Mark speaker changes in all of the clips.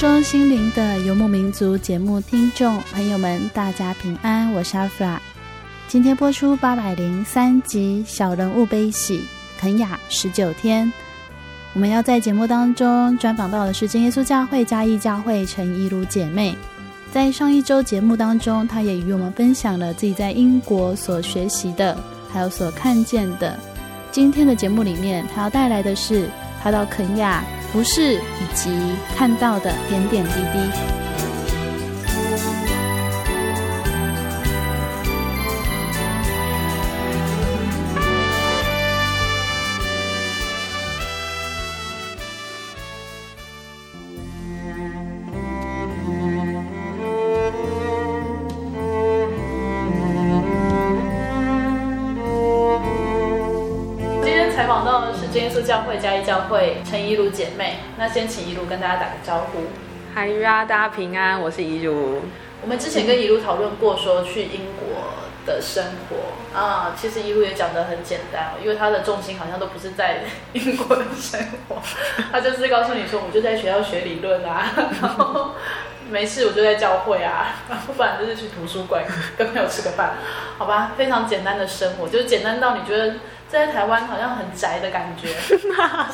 Speaker 1: 中心灵的游牧民族节目听众朋友们，大家平安，我是阿弗拉。今天播出八百零三集《小人物悲喜》，肯雅十九天。我们要在节目当中专访到的是真耶稣教会嘉义教会陈怡如姐妹。在上一周节目当中，她也与我们分享了自己在英国所学习的，还有所看见的。今天的节目里面，她要带来的是她到肯雅。服饰以及看到的点点滴滴。
Speaker 2: 嘉义教会陈怡如姐妹，那先请怡如跟大家打个招呼。
Speaker 3: 嗨呀，大家平安，我是怡如。
Speaker 2: 我们之前跟怡如讨论过，说去英国的生活啊，其实怡如也讲得很简单，因为她的重心好像都不是在英国的生活，她就是告诉你说，我就在学校学理论啊，然后没事我就在教会啊，然后不然就是去图书馆跟朋友吃个饭，好吧，非常简单的生活，就是简单到你觉得。在台湾好像很宅的感觉，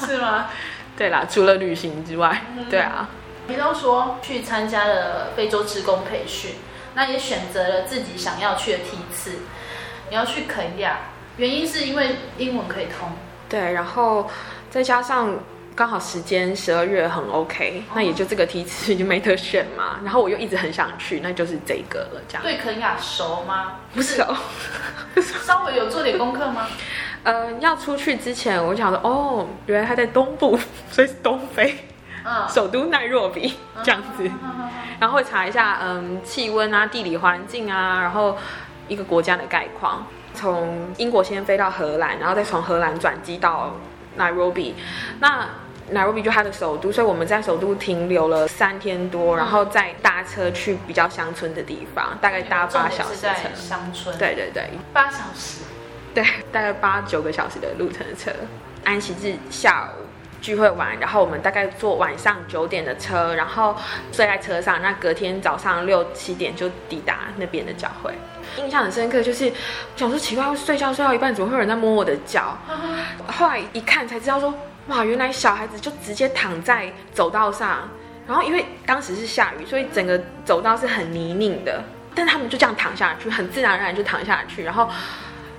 Speaker 2: 是吗？
Speaker 3: 对啦，除了旅行之外，嗯、对啊。
Speaker 2: 你都说去参加了非洲职工培训，那也选择了自己想要去的梯次。你要去肯亚，原因是因为英文可以通。
Speaker 3: 对，然后再加上刚好时间十二月很 OK，那也就这个梯次就没得选嘛。然后我又一直很想去，那就是这个了。这样。
Speaker 2: 对肯亚熟吗？
Speaker 3: 不熟，
Speaker 2: 稍微有做点功课吗？
Speaker 3: 呃，要出去之前，我想说，哦，原来他在东部，所以是东非，嗯，首都奈若比这样子，然后会查一下，嗯，气温啊，地理环境啊，然后一个国家的概况。从英国先飞到荷兰，然后再从荷兰转机到奈若比。那奈若比就它的首都，所以我们在首都停留了三天多，然后再搭车去比较乡村的地方，大概搭八小时。
Speaker 2: 在乡村。
Speaker 3: 对对对，
Speaker 2: 八小时。
Speaker 3: 对，大概八九个小时的路程的车，安息日下午聚会完，然后我们大概坐晚上九点的车，然后睡在车上，那隔天早上六七点就抵达那边的教会。印象很深刻，就是想说奇怪，睡觉睡到一半，怎么会有人在摸我的脚？后来一看才知道说，哇，原来小孩子就直接躺在走道上，然后因为当时是下雨，所以整个走道是很泥泞的，但他们就这样躺下去，很自然而然就躺下去，然后。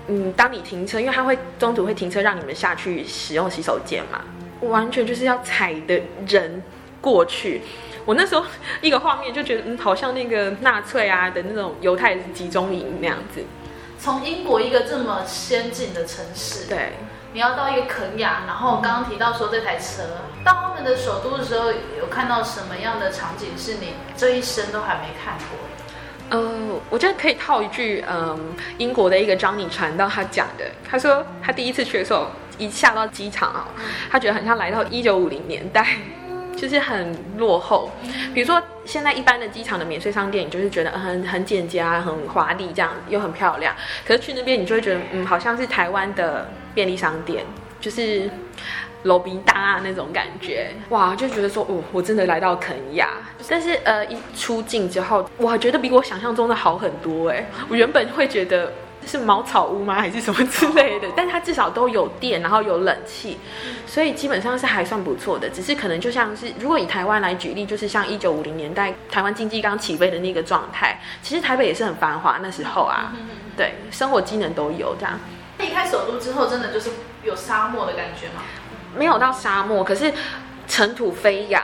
Speaker 3: 嗯，当你停车，因为他会中途会停车让你们下去使用洗手间嘛，完全就是要踩的人过去。我那时候一个画面就觉得，嗯，好像那个纳粹啊的那种犹太集中营那样子。
Speaker 2: 从英国一个这么先进的城市，
Speaker 3: 对，
Speaker 2: 你要到一个肯雅，然后刚刚提到说这台车到他们的首都的时候，有看到什么样的场景是你这一生都还没看过的？
Speaker 3: 呃，我觉得可以套一句，嗯、呃，英国的一个张你传道他讲的，他说他第一次去的时候，一下到机场啊，他觉得很像来到一九五零年代，就是很落后。比如说现在一般的机场的免税商店，你就是觉得很很简洁啊、很华丽，这样又很漂亮。可是去那边，你就会觉得，嗯，好像是台湾的便利商店，就是。楼比大啊那种感觉，哇，就觉得说，哦，我真的来到肯亚。但是，呃，一出境之后，我觉得比我想象中的好很多哎。我原本会觉得是茅草屋吗，还是什么之类的？但它至少都有电，然后有冷气，所以基本上是还算不错的。只是可能就像是，如果以台湾来举例，就是像一九五零年代台湾经济刚起飞的那个状态，其实台北也是很繁华那时候啊。对，生活机能都有这样。
Speaker 2: 离开首都之后，真的就是有沙漠的感觉吗？
Speaker 3: 没有到沙漠，可是尘土飞扬，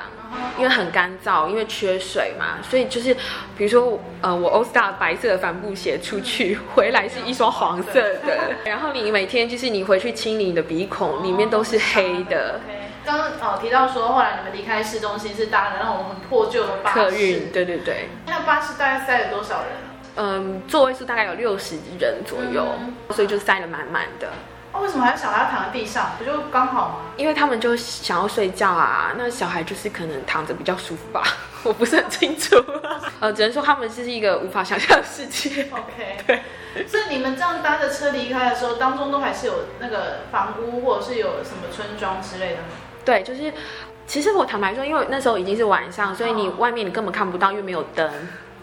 Speaker 3: 因为很干燥，因为缺水嘛，所以就是，比如说，呃，我 All Star 白色的帆布鞋出去，回来是一双黄色的，然后你每天就是你回去清理你的鼻孔，里面都是黑的。
Speaker 2: 刚刚哦提到说，后来你们离开市中心是搭的那种很破旧的巴士，
Speaker 3: 客运，对对对。
Speaker 2: 那巴士大概塞了多少人？
Speaker 3: 嗯，座位数大概有六十人左右，嗯、所以就塞得满满的。
Speaker 2: 哦，为什么还要小孩躺在地上？不就刚好吗？
Speaker 3: 因为他们就想要睡觉啊。那小孩就是可能躺着比较舒服吧，我不是很清楚。呃，只能说他们是一个无法想象的世界。
Speaker 2: OK，对。所以你们这样搭着车离开的时候，当中都还是有那个房屋或者是有什么村庄之类的吗？
Speaker 3: 对，就是其实我坦白说，因为那时候已经是晚上，所以你外面你根本看不到，因为没有灯，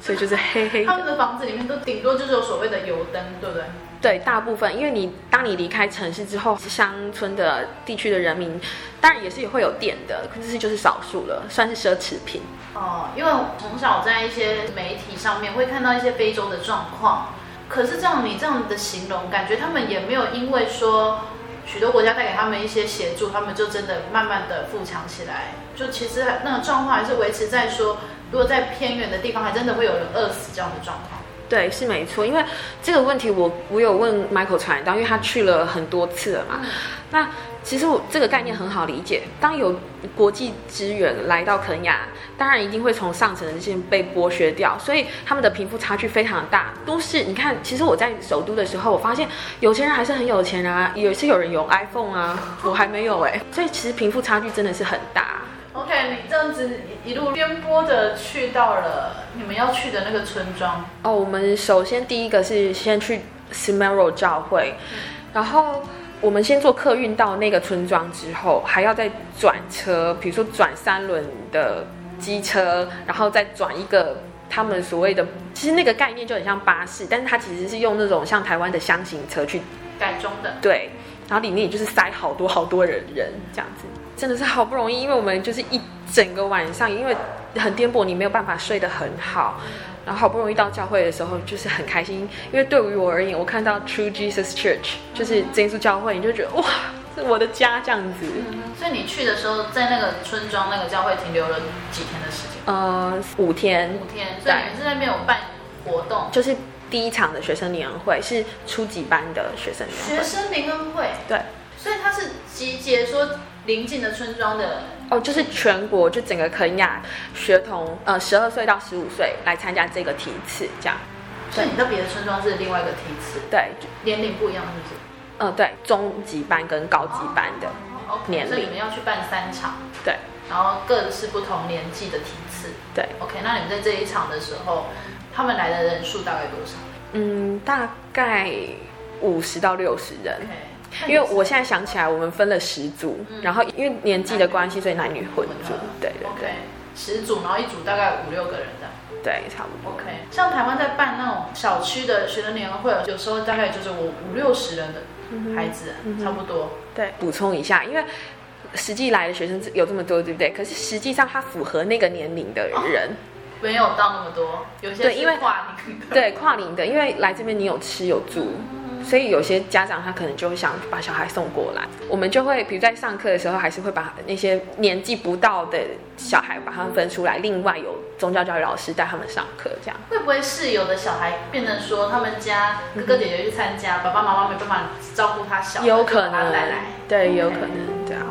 Speaker 3: 所以就是黑黑。
Speaker 2: 他们的房子里面都顶多就是有所谓的油灯，对不对？
Speaker 3: 对，大部分，因为你当你离开城市之后，乡村的地区的人民，当然也是也会有电的，可是就是少数了，算是奢侈品。
Speaker 2: 哦，因为从小在一些媒体上面会看到一些非洲的状况，可是这样你这样的形容，感觉他们也没有因为说许多国家带给他们一些协助，他们就真的慢慢的富强起来。就其实那个状况还是维持在说，如果在偏远的地方，还真的会有人饿死这样的状况。
Speaker 3: 对，是没错，因为这个问题我我有问 Michael 传道，因为他去了很多次了嘛。嗯、那其实我这个概念很好理解，当有国际资源来到肯亚，当然一定会从上层的这些被剥削掉，所以他们的贫富差距非常大。都市，你看，其实我在首都的时候，我发现有钱人还是很有钱啊，也是有人有 iPhone 啊，我还没有哎，所以其实贫富差距真的是很大。
Speaker 2: OK，你这样子一路颠簸的去到了你们要去的那个村庄
Speaker 3: 哦。我们首先第一个是先去 Smero 教会，嗯、然后我们先坐客运到那个村庄之后，还要再转车，比如说转三轮的机车，然后再转一个他们所谓的，其实那个概念就很像巴士，但是它其实是用那种像台湾的箱型车去
Speaker 2: 改装的。
Speaker 3: 对，然后里面也就是塞好多好多人人这样子。真的是好不容易，因为我们就是一整个晚上，因为很颠簸，你没有办法睡得很好，然后好不容易到教会的时候，就是很开心，因为对于我而言，我看到 True Jesus Church，就是真耶稣教会，你就觉得哇，是我的家这样子。
Speaker 2: 嗯。所以你去的时候，在那个村庄那个教会停留了几天的时间？
Speaker 3: 呃，五天。
Speaker 2: 五天。所以你是在那边有办活动？
Speaker 3: 就是第一场的学生联欢会是初级班的学生联欢会。
Speaker 2: 学生联欢会。
Speaker 3: 对。
Speaker 2: 所以他是集结说。邻近的村庄的
Speaker 3: 哦，就是全国就整个肯亚学童，呃，十二岁到十五岁来参加这个梯次，这样。
Speaker 2: 所以你到别的村庄是另外一个梯次，
Speaker 3: 对，
Speaker 2: 年龄不一样，是不是？
Speaker 3: 嗯，对，中级班跟高级班的年龄。
Speaker 2: 所以你们要去办三场，
Speaker 3: 对，
Speaker 2: 然后各是不同年纪的梯次，
Speaker 3: 对。
Speaker 2: OK，那你们在这一场的时候，他们来的人数大概多少？
Speaker 3: 嗯，大概五十到六十人。Okay. 因为我现在想起来，我们分了十组，嗯、然后因为年纪的关系，所以男女混组。对对对，
Speaker 2: 十组，然后一组大概五六个人的。
Speaker 3: 对，差不多。
Speaker 2: OK，像台湾在办那种小区的学生联欢会，有时候大概就是我五六十人的孩子，差不多。
Speaker 3: 对，补充一下，因为实际来的学生有这么多，对不对？可是实际上他符合那个年龄的人、哦、
Speaker 2: 没有到那么多，有些是跨龄的。
Speaker 3: 对，跨龄的，因为来这边你有吃有住。嗯所以有些家长他可能就会想把小孩送过来，我们就会比如在上课的时候，还是会把那些年纪不到的小孩把他们分出来，另外有宗教教育老师带他们上课，这样。
Speaker 2: 会不会是有的小孩变成说他们家哥哥姐姐去参加，爸爸妈妈没办法照顾他小孩，
Speaker 3: 有可能
Speaker 2: 带来，
Speaker 3: 对，有可能
Speaker 2: 这样。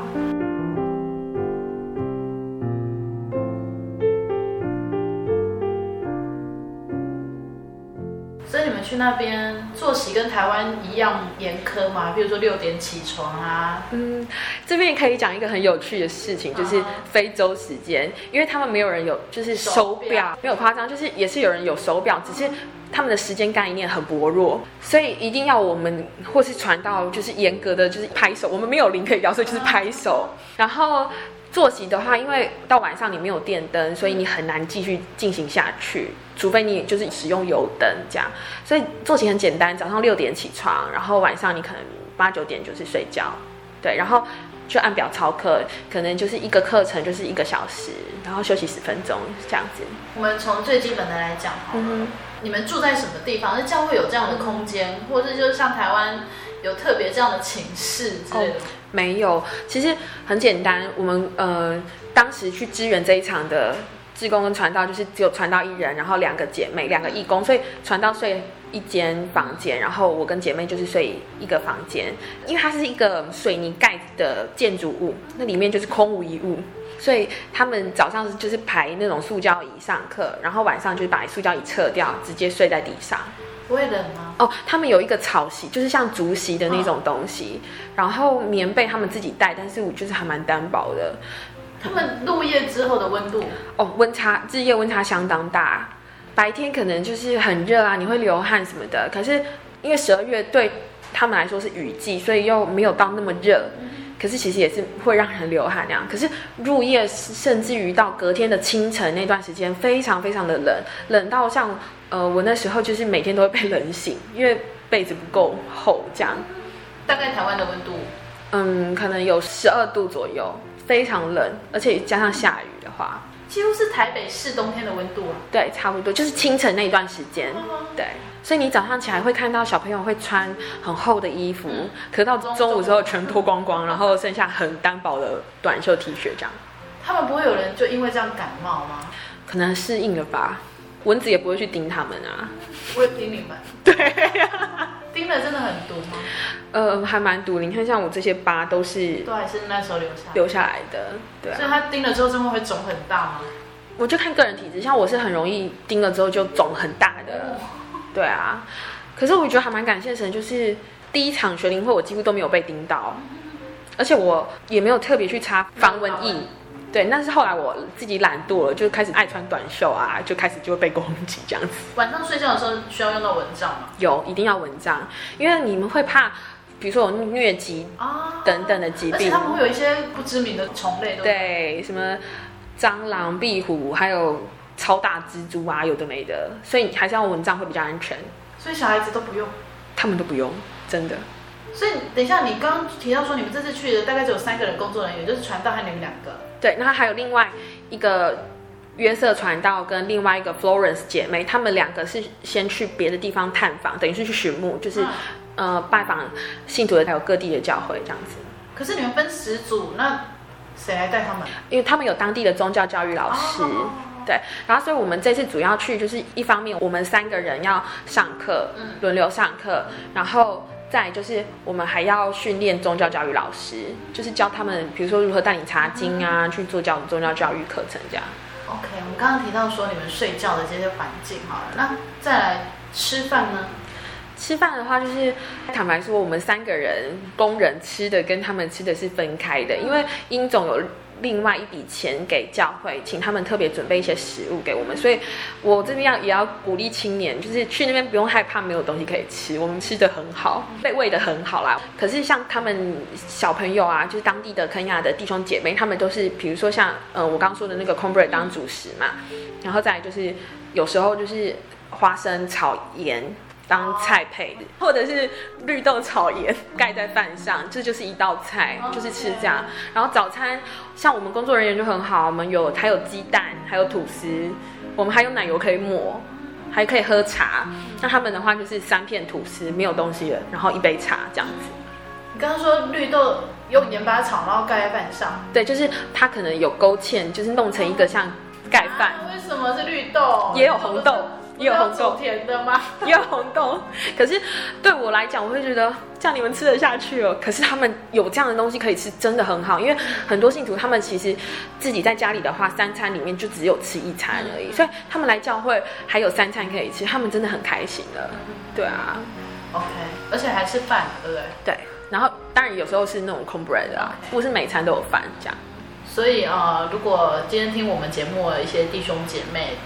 Speaker 2: 去那边作息跟台湾一样严苛吗？比如说六点起床啊？
Speaker 3: 嗯，这边可以讲一个很有趣的事情，就是非洲时间，嗯、因为他们没有人有就是手表，手表没有夸张，就是也是有人有手表，只是他们的时间概念很薄弱，所以一定要我们或是传到就是严格的就是拍手，我们没有零可以摇，所以就是拍手，然后。作息的话，因为到晚上你没有电灯，所以你很难继续进行下去，除非你就是使用油灯这样。所以作息很简单，早上六点起床，然后晚上你可能八九点就是睡觉，对，然后就按表操课，可能就是一个课程就是一个小时，然后休息十分钟这样子。
Speaker 2: 我们从最基本的来讲，嗯哼，你们住在什么地方？那教会有这样的空间，或者是就是像台湾有特别这样的寝室之类的？哦
Speaker 3: 没有，其实很简单。我们呃，当时去支援这一场的志工跟传道，就是只有传道一人，然后两个姐妹，两个义工，所以传道睡一间房间，然后我跟姐妹就是睡一个房间。因为它是一个水泥盖的建筑物，那里面就是空无一物，所以他们早上就是排那种塑胶椅上课，然后晚上就是把塑胶椅撤掉，直接睡在地上。
Speaker 2: 不会冷吗？
Speaker 3: 哦，他们有一个草席，就是像竹席的那种东西，哦、然后棉被他们自己带，但是我就是还蛮单薄的。
Speaker 2: 他们入夜之后的温度？
Speaker 3: 哦，温差日夜温差相当大，白天可能就是很热啊，你会流汗什么的。可是因为十二月对他们来说是雨季，所以又没有到那么热。嗯、可是其实也是会让人流汗那样。可是入夜甚至于到隔天的清晨那段时间，非常非常的冷，冷到像。呃，我那时候就是每天都会被冷醒，因为被子不够厚，这样。
Speaker 2: 大概台湾的温度，
Speaker 3: 嗯，可能有十二度左右，非常冷，而且加上下雨的话，
Speaker 2: 几乎是台北市冬天的温度啊。
Speaker 3: 对，差不多就是清晨那一段时间。对，所以你早上起来会看到小朋友会穿很厚的衣服，嗯、可到中午之后全脱光光，然后剩下很单薄的短袖 T 恤这样。
Speaker 2: 他们不会有人就因为这样感冒吗？
Speaker 3: 可能适应了吧。蚊子也不会去叮他们啊，
Speaker 2: 不会叮你们。
Speaker 3: 对呀、
Speaker 2: 啊，叮的真的很毒吗？
Speaker 3: 呃，还蛮毒的。你看，像我这些疤都是，
Speaker 2: 都还是那时候留下
Speaker 3: 留下来的。对、啊，
Speaker 2: 所以它叮了之后，真的会肿很大吗？
Speaker 3: 我就看个人体质，像我是很容易叮了之后就肿很大的。对啊，可是我觉得还蛮感谢神，就是第一场学龄会我几乎都没有被叮到，而且我也没有特别去擦防蚊液。对，但是后来我自己懒惰了，就开始爱穿短袖啊，就开始就会被攻击这样子。
Speaker 2: 晚上睡觉的时候需要用到蚊帐吗？
Speaker 3: 有，一定要蚊帐，因为你们会怕，比如说有疟疾啊等等的疾病，而且
Speaker 2: 他们会有一些不知名的虫类，
Speaker 3: 对，什么蟑螂、壁虎，还有超大蜘蛛啊，有的没的，所以还是要蚊帐会比较安全。
Speaker 2: 所以小孩子都不用，
Speaker 3: 他们都不用，真的。
Speaker 2: 所以等一下，你刚刚提到说你们这次去的大概只有三个人工作人员，就是传道和你们两个。
Speaker 3: 对，那还有另外一个约瑟传道跟另外一个 Florence 姐妹，她们两个是先去别的地方探访，等于是去寻墓，就是、嗯、呃拜访信徒的，还有各地的教会这样子。
Speaker 2: 可是你们分十组，那谁来带他们？
Speaker 3: 因为他们有当地的宗教教育老师，哦、对。然后所以我们这次主要去就是一方面，我们三个人要上课，嗯、轮流上课，然后。再就是，我们还要训练宗教教育老师，就是教他们，比如说如何带领查经啊，嗯、去做教宗教教育课程这样。
Speaker 2: OK，我们刚刚提到说你们睡觉的这些环境好了，那再来吃饭呢？
Speaker 3: 吃饭的话，就是坦白说，我们三个人工人吃的跟他们吃的是分开的，因为英总有。另外一笔钱给教会，请他们特别准备一些食物给我们，所以我这边要也要鼓励青年，就是去那边不用害怕没有东西可以吃，我们吃的很好，被喂的很好啦。可是像他们小朋友啊，就是当地的肯亚的弟兄姐妹，他们都是比如说像呃我刚说的那个 cornbread 当主食嘛，然后再来就是有时候就是花生炒盐。当菜配的，或者是绿豆炒盐盖在饭上，这就是一道菜，就是吃这样。然后早餐，像我们工作人员就很好，我们有还有鸡蛋，还有吐司，我们还有奶油可以抹，还可以喝茶。那他们的话就是三片吐司，没有东西了，然后一杯茶这样子。
Speaker 2: 你刚刚说绿豆用盐巴炒，然后盖在饭上，
Speaker 3: 对，就是它可能有勾芡，就是弄成一个像盖饭。
Speaker 2: 为什么是绿豆？
Speaker 3: 也有红豆。也有红豆，
Speaker 2: 甜的吗？
Speaker 3: 也有红豆。可是对我来讲，我会觉得这样你们吃得下去哦。可是他们有这样的东西可以吃，真的很好。因为很多信徒他们其实自己在家里的话，三餐里面就只有吃一餐而已，所以他们来教会还有三餐可以吃，他们真的很开心的。对啊
Speaker 2: ，OK，而且还是饭，对不对？
Speaker 3: 对。然后当然有时候是那种空 bread 啊不是每餐都有饭这样。
Speaker 2: 所以啊、呃，如果今天听我们节目的一些弟兄姐妹，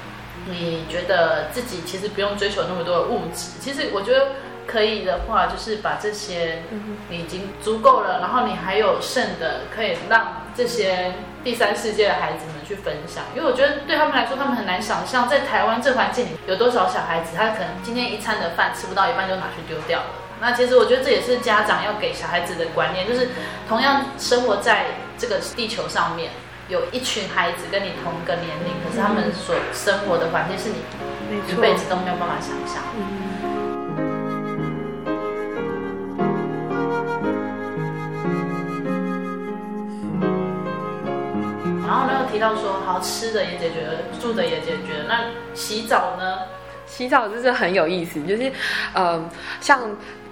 Speaker 2: 你觉得自己其实不用追求那么多的物质，其实我觉得可以的话，就是把这些你已经足够了，然后你还有剩的，可以让这些第三世界的孩子们去分享。因为我觉得对他们来说，他们很难想象在台湾这环境里有多少小孩子，他可能今天一餐的饭吃不到一半就拿去丢掉了。那其实我觉得这也是家长要给小孩子的观念，就是同样生活在这个地球上面，有一群孩子跟你同个年龄，可是他们所生活的环境是你一辈子都没有办法想象。然后呢，又提到说，好吃的也解决了，住的也解决了，那洗澡呢？
Speaker 3: 洗澡就是很有意思，就是，呃，像。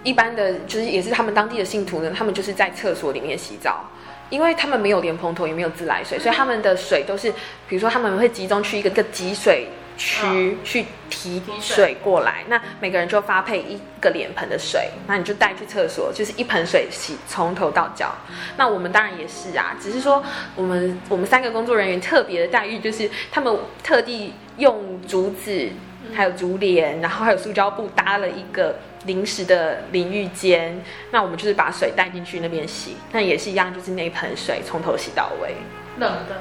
Speaker 3: 一般的，就是也是他们当地的信徒呢，他们就是在厕所里面洗澡，因为他们没有莲蓬头，也没有自来水，所以他们的水都是，比如说他们会集中去一个个集水区去提水过来，那每个人就发配一个脸盆的水，那你就带去厕所，就是一盆水洗从头到脚。那我们当然也是啊，只是说我们我们三个工作人员特别的待遇，就是他们特地用竹子还有竹帘，然后还有塑胶布搭了一个。临时的淋浴间，那我们就是把水带进去那边洗，那也是一样，就是那一盆水从头洗到尾。
Speaker 2: 冷的，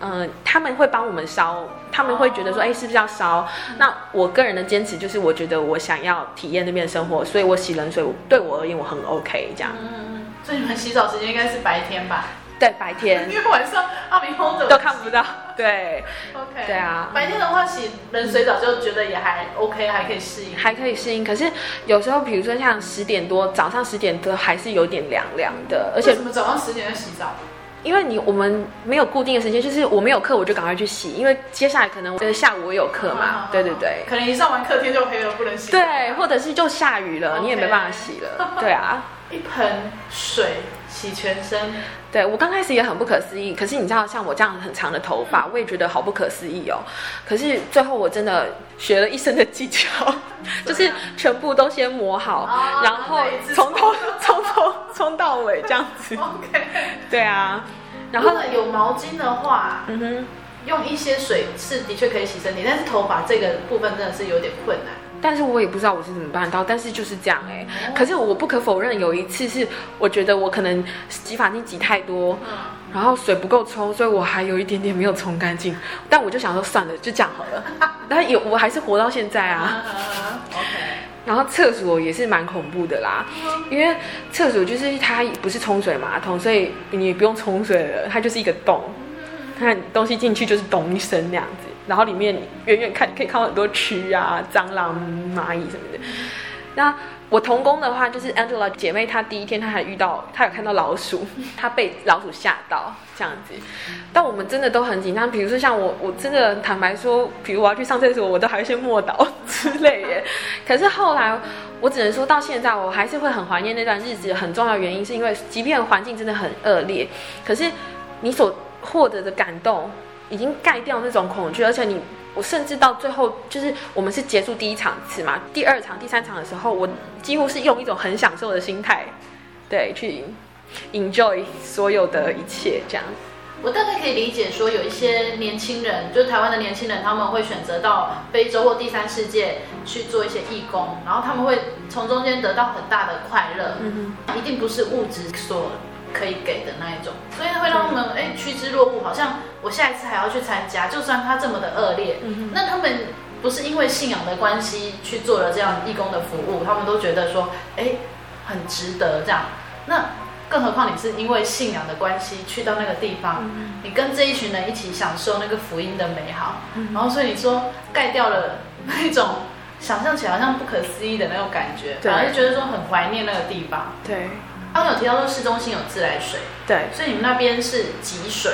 Speaker 3: 嗯、呃，他们会帮我们烧，他们会觉得说，哎、欸，是不是要烧？那我个人的坚持就是，我觉得我想要体验那边的生活，所以我洗冷水，对我而言我很 OK 这样。
Speaker 2: 嗯嗯，所以你们洗澡时间应该是白天吧？
Speaker 3: 对，白天，
Speaker 2: 因为晚上阿明空着
Speaker 3: 都看不到。对
Speaker 2: ，OK，
Speaker 3: 对啊。
Speaker 2: 白天的话洗冷水澡就觉得也还 OK，还可以适应，
Speaker 3: 还可以适应。可是有时候，比如说像十点多，早上十点多还是有点凉凉的。而且
Speaker 2: 为什么早上十点要洗澡？
Speaker 3: 因为你我们没有固定的时间，就是我没有课我就赶快去洗，因为接下来可能就是下午我有课嘛。啊、对对对。
Speaker 2: 可能一上完课天就黑了，不能洗。
Speaker 3: 对，或者是就下雨了.你也没办法洗了。对啊。
Speaker 2: 一盆水洗全身，
Speaker 3: 对，我刚开始也很不可思议。可是你知道，像我这样很长的头发，我也觉得好不可思议哦。可是最后我真的学了一身的技巧，就是全部都先磨好，哦、然后从头 从头冲到尾这样子。
Speaker 2: OK，
Speaker 3: 对啊。然后
Speaker 2: 有毛巾的话，嗯哼，用一些水是的确可以洗身体，但是头发这个部分真的是有点困难。
Speaker 3: 但是我也不知道我是怎么办到，但是就是这样哎、欸。可是我不可否认，有一次是我觉得我可能洗发精挤太多，然后水不够冲，所以我还有一点点没有冲干净。但我就想说算了，就这样好了。但有我还是活到现在啊。OK。然后厕所也是蛮恐怖的啦，因为厕所就是它不是冲水马桶，所以你不用冲水了，它就是一个洞，看东西进去就是咚一声那样子。然后里面远远看可以看到很多蛆啊、蟑螂、蚂蚁什么的。那我同工的话，就是 Angela 姐妹，她第一天她还遇到，她有看到老鼠，她被老鼠吓到这样子。但我们真的都很紧张，比如说像我，我真的坦白说，比如我要去上厕所，我都还会先默祷之类的。可是后来，我只能说到现在，我还是会很怀念那段日子。很重要原因是因为，即便环境真的很恶劣，可是你所获得的感动。已经盖掉那种恐惧，而且你，我甚至到最后，就是我们是结束第一场次嘛，第二场、第三场的时候，我几乎是用一种很享受的心态，对，去 enjoy 所有的一切，这样。
Speaker 2: 我大概可以理解说，有一些年轻人，就台湾的年轻人，他们会选择到非洲或第三世界去做一些义工，然后他们会从中间得到很大的快乐，嗯哼，一定不是物质所。可以给的那一种，所以会让他们哎趋之若鹜，好像我下一次还要去参加，就算他这么的恶劣，嗯，那他们不是因为信仰的关系去做了这样义工的服务，他们都觉得说哎很值得这样。那更何况你是因为信仰的关系去到那个地方，嗯，你跟这一群人一起享受那个福音的美好，嗯，然后所以你说盖掉了那种想象起来好像不可思议的那种感觉，反而是觉得说很怀念那个地方，
Speaker 3: 对。
Speaker 2: 刚刚有提到说市中心有自来水，
Speaker 3: 对，
Speaker 2: 所以你们那边是集水，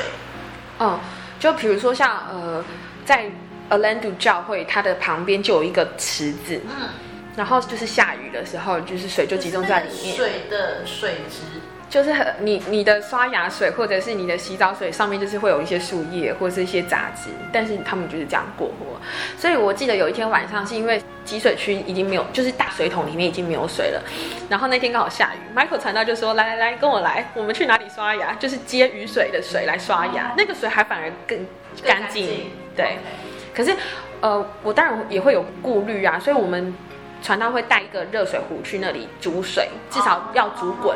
Speaker 3: 嗯，就比如说像呃，在 Orlando 教会它的旁边就有一个池子，嗯，然后就是下雨的时候，就是水就集中在里面，
Speaker 2: 水的水质。
Speaker 3: 就是很你你的刷牙水或者是你的洗澡水上面就是会有一些树叶或者是一些杂质，但是他们就是这样过活。所以我记得有一天晚上是因为集水区已经没有，就是大水桶里面已经没有水了。然后那天刚好下雨，Michael 传道就说：“来来来，跟我来，我们去哪里刷牙？就是接雨水的水来刷牙，那个水还反而更干净。”对。可是呃，我当然也会有顾虑啊，所以我们传道会带一个热水壶去那里煮水，至少要煮滚。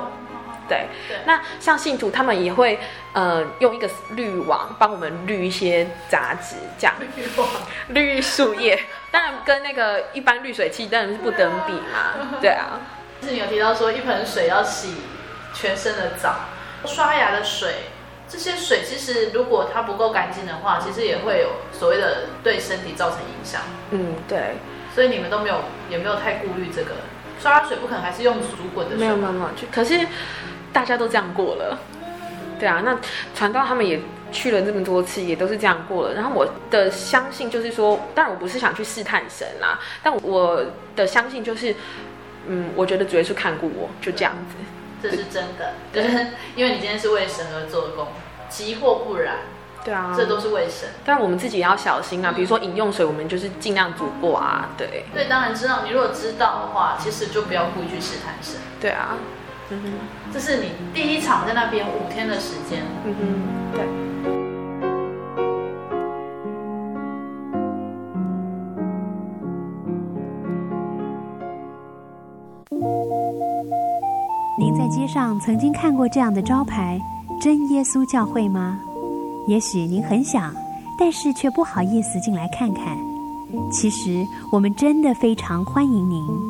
Speaker 3: 对，那像信徒他们也会，呃，用一个滤网帮我们滤一些杂质，这样滤网滤树叶，当然跟那个一般滤水器当然是不等比嘛。对啊，
Speaker 2: 就是你有提到说一盆水要洗全身的澡，刷牙的水，这些水其实如果它不够干净的话，其实也会有所谓的对身体造成影响。
Speaker 3: 嗯，对。
Speaker 2: 所以你们都没有也没有太顾虑这个刷牙水不可能还是用煮滚的水？
Speaker 3: 没有没有没有，可是。大家都这样过了，对啊，那传道他们也去了这么多次，也都是这样过了。然后我的相信就是说，当然我不是想去试探神啦，但我的相信就是，嗯，我觉得主耶稣看顾我，就这样子，
Speaker 2: 这是真的，对，就 是因为你今天是为神而做工，即或不然，
Speaker 3: 对啊，
Speaker 2: 这都是为神。
Speaker 3: 但我们自己也要小心啊，比如说饮用水，我们就是尽量煮过啊，对。
Speaker 2: 对，当然知道，你如果知道的话，其实就不要故意去试探神，
Speaker 3: 对啊。
Speaker 2: 嗯哼，这是你第一场在那边五天的时间。
Speaker 3: 嗯哼，对。
Speaker 4: 您在街上曾经看过这样的招牌“真耶稣教会”吗？也许您很想，但是却不好意思进来看看。其实我们真的非常欢迎您。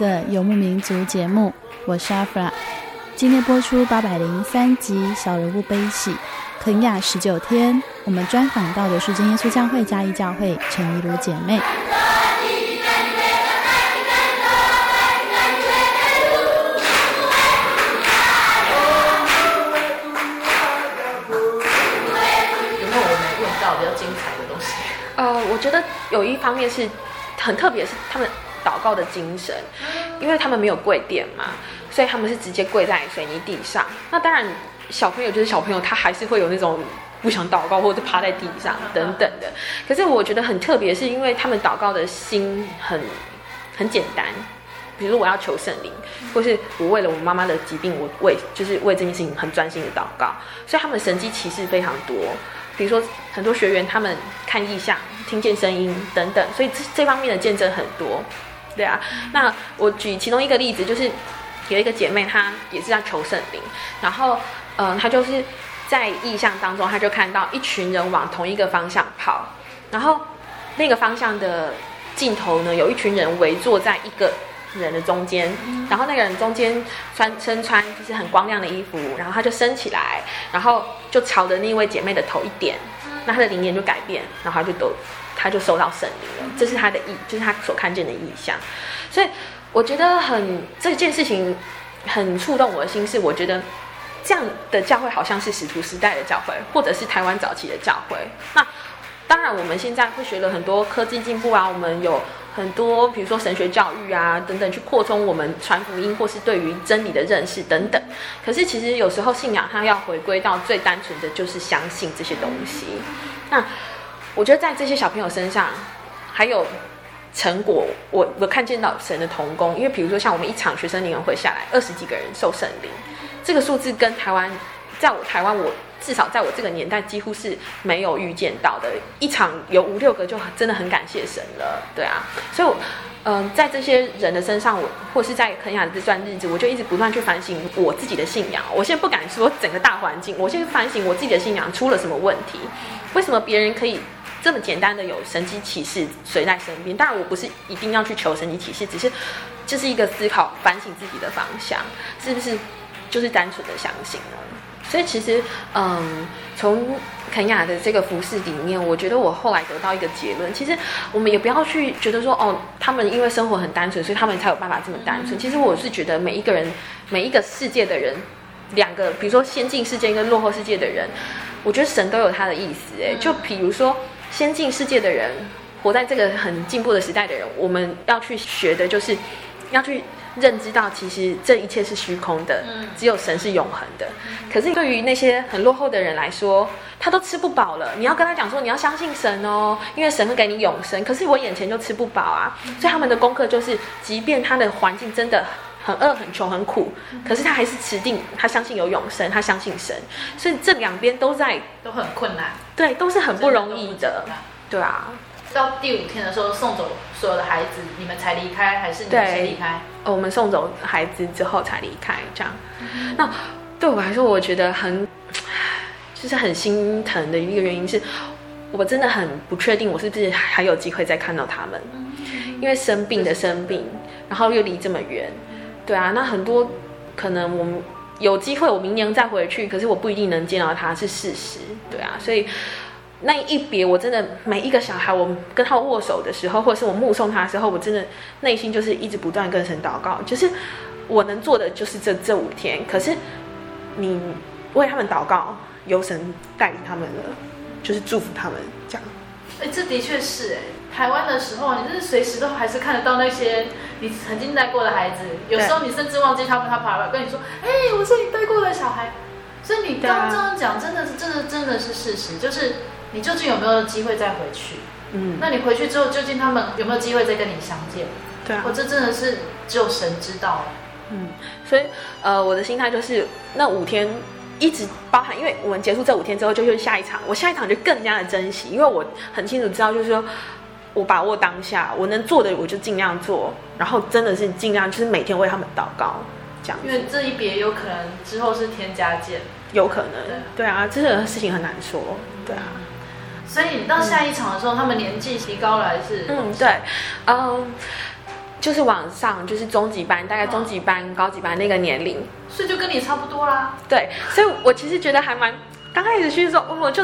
Speaker 1: 的游牧民族节目，我是阿弗拉。今天播出八百零三集《小人物悲喜》，肯雅十九天。我们专访到的是真耶稣教会嘉义教会陈怡如姐妹。
Speaker 2: 有没有我们问到比较精彩的东西？
Speaker 3: 呃，我觉得有一方面是很特别，是他们。祷告的精神，因为他们没有跪垫嘛，所以他们是直接跪在水泥地上。那当然，小朋友就是小朋友，他还是会有那种不想祷告或者趴在地上等等的。可是我觉得很特别，是因为他们祷告的心很很简单。比如我要求圣灵，或是我为了我妈妈的疾病，我为就是为这件事情很专心的祷告。所以他们神迹奇事非常多。比如说很多学员他们看异象、听见声音等等，所以这这方面的见证很多。对啊，那我举其中一个例子，就是有一个姐妹，她也是在求圣灵，然后，嗯、她就是在意象当中，她就看到一群人往同一个方向跑，然后那个方向的尽头呢，有一群人围坐在一个人的中间，然后那个人中间穿身穿就是很光亮的衣服，然后他就升起来，然后就朝着那位姐妹的头一点，那他的灵念就改变，然后他就都。他就收到圣灵了，这是他的意，就是他所看见的意象。所以，我觉得很这件事情很触动我的心，是我觉得这样的教会好像是使徒时代的教会，或者是台湾早期的教会。那当然，我们现在会学了很多科技进步啊，我们有很多比如说神学教育啊等等，去扩充我们传福音或是对于真理的认识等等。可是其实有时候信仰它要回归到最单纯的就是相信这些东西。那我觉得在这些小朋友身上还有。成果，我我看见到神的同工，因为比如说像我们一场学生灵恩会下来，二十几个人受圣灵，这个数字跟台湾，在我台湾，我至少在我这个年代几乎是没有预见到的。一场有五六个就真的很感谢神了，对啊，所以，嗯、在这些人的身上，我或是在肯雅的这段日子，我就一直不断去反省我自己的信仰。我现在不敢说整个大环境，我现在反省我自己的信仰出了什么问题，为什么别人可以？这么简单的有神迹启示随在身边，当然我不是一定要去求神迹启示，只是这是一个思考反省自己的方向，是不是就是单纯的相信呢？所以其实，嗯，从肯雅的这个服饰里面，我觉得我后来得到一个结论，其实我们也不要去觉得说，哦，他们因为生活很单纯，所以他们才有办法这么单纯。其实我是觉得每一个人，每一个世界的人，两个比如说先进世界跟落后世界的人，我觉得神都有他的意思。哎，就比如说。先进世界的人，活在这个很进步的时代的人，我们要去学的就是，要去认知到，其实这一切是虚空的，只有神是永恒的。可是对于那些很落后的人来说，他都吃不饱了。你要跟他讲说，你要相信神哦，因为神会给你永生。可是我眼前就吃不饱啊，所以他们的功课就是，即便他的环境真的很饿、很穷、很苦，可是他还是持定，他相信有永生，他相信神。所以这两边都在
Speaker 2: 都很困难。
Speaker 3: 对，都是很不容易的。对啊，
Speaker 2: 到第五天的时候送走所有的孩子，你们才离开，还是你们先离开？
Speaker 3: 哦，我们送走孩子之后才离开，这样。嗯、那对我来说，我觉得很，就是很心疼的一个原因是，我真的很不确定我是不是还有机会再看到他们，嗯、因为生病的生病，然后又离这么远。对啊，那很多可能我们。有机会，我明年再回去，可是我不一定能见到他，是事实。对啊，所以那一别，我真的每一个小孩，我跟他握手的时候，或者是我目送他的时候，我真的内心就是一直不断跟神祷告，就是我能做的就是这这五天。可是你为他们祷告，由神带领他们了，就是祝福他们这样。
Speaker 2: 哎，这的确是哎。台湾的时候，你就是随时都还是看得到那些你曾经带过的孩子。有时候你甚至忘记他们，他跑来跟你说：“哎，我是你带过的小孩。”所以你刚刚这样讲，真的是真的真的是事实。就是你究竟有没有机会再回去？嗯，那你回去之后，究竟他们有没有机会再跟你相见？
Speaker 3: 对啊，
Speaker 2: 我这真的是只有神知道。
Speaker 3: 嗯，所以呃，我的心态就是那五天。一直包含，因为我们结束这五天之后，就去下一场。我下一场就更加的珍惜，因为我很清楚知道，就是说我把握当下，我能做的我就尽量做，然后真的是尽量就是每天为他们祷告，这样。
Speaker 2: 因为这一别有可能之后是天家见，
Speaker 3: 有可能。对，啊，这个事情很难说。对啊。
Speaker 2: 所以你到下一场的时候，嗯、他们年纪提高了还是？
Speaker 3: 嗯，对，嗯。就是往上，就是中级班，大概中级班、哦、高级班那个年龄，
Speaker 2: 所以就跟你差不多啦。
Speaker 3: 对，所以我其实觉得还蛮，刚开始去的时候，我就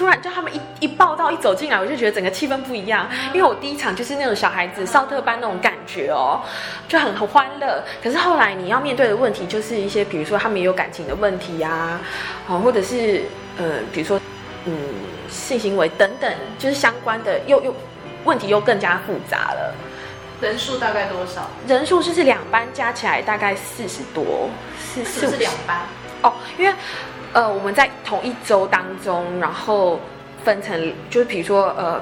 Speaker 3: 突然就他们一一报道一走进来，我就觉得整个气氛不一样，嗯、因为我第一场就是那种小孩子少特班那种感觉哦，就很很欢乐。可是后来你要面对的问题就是一些，比如说他们也有感情的问题呀、啊，哦，或者是呃，比如说嗯性行为等等，就是相关的又又问题又更加复杂了。
Speaker 2: 人数大概多少？
Speaker 3: 人数就是两班加起来大概四十多，四四
Speaker 2: 是两班
Speaker 3: 哦。因为呃，我们在同一周当中，然后分成就是比如说呃，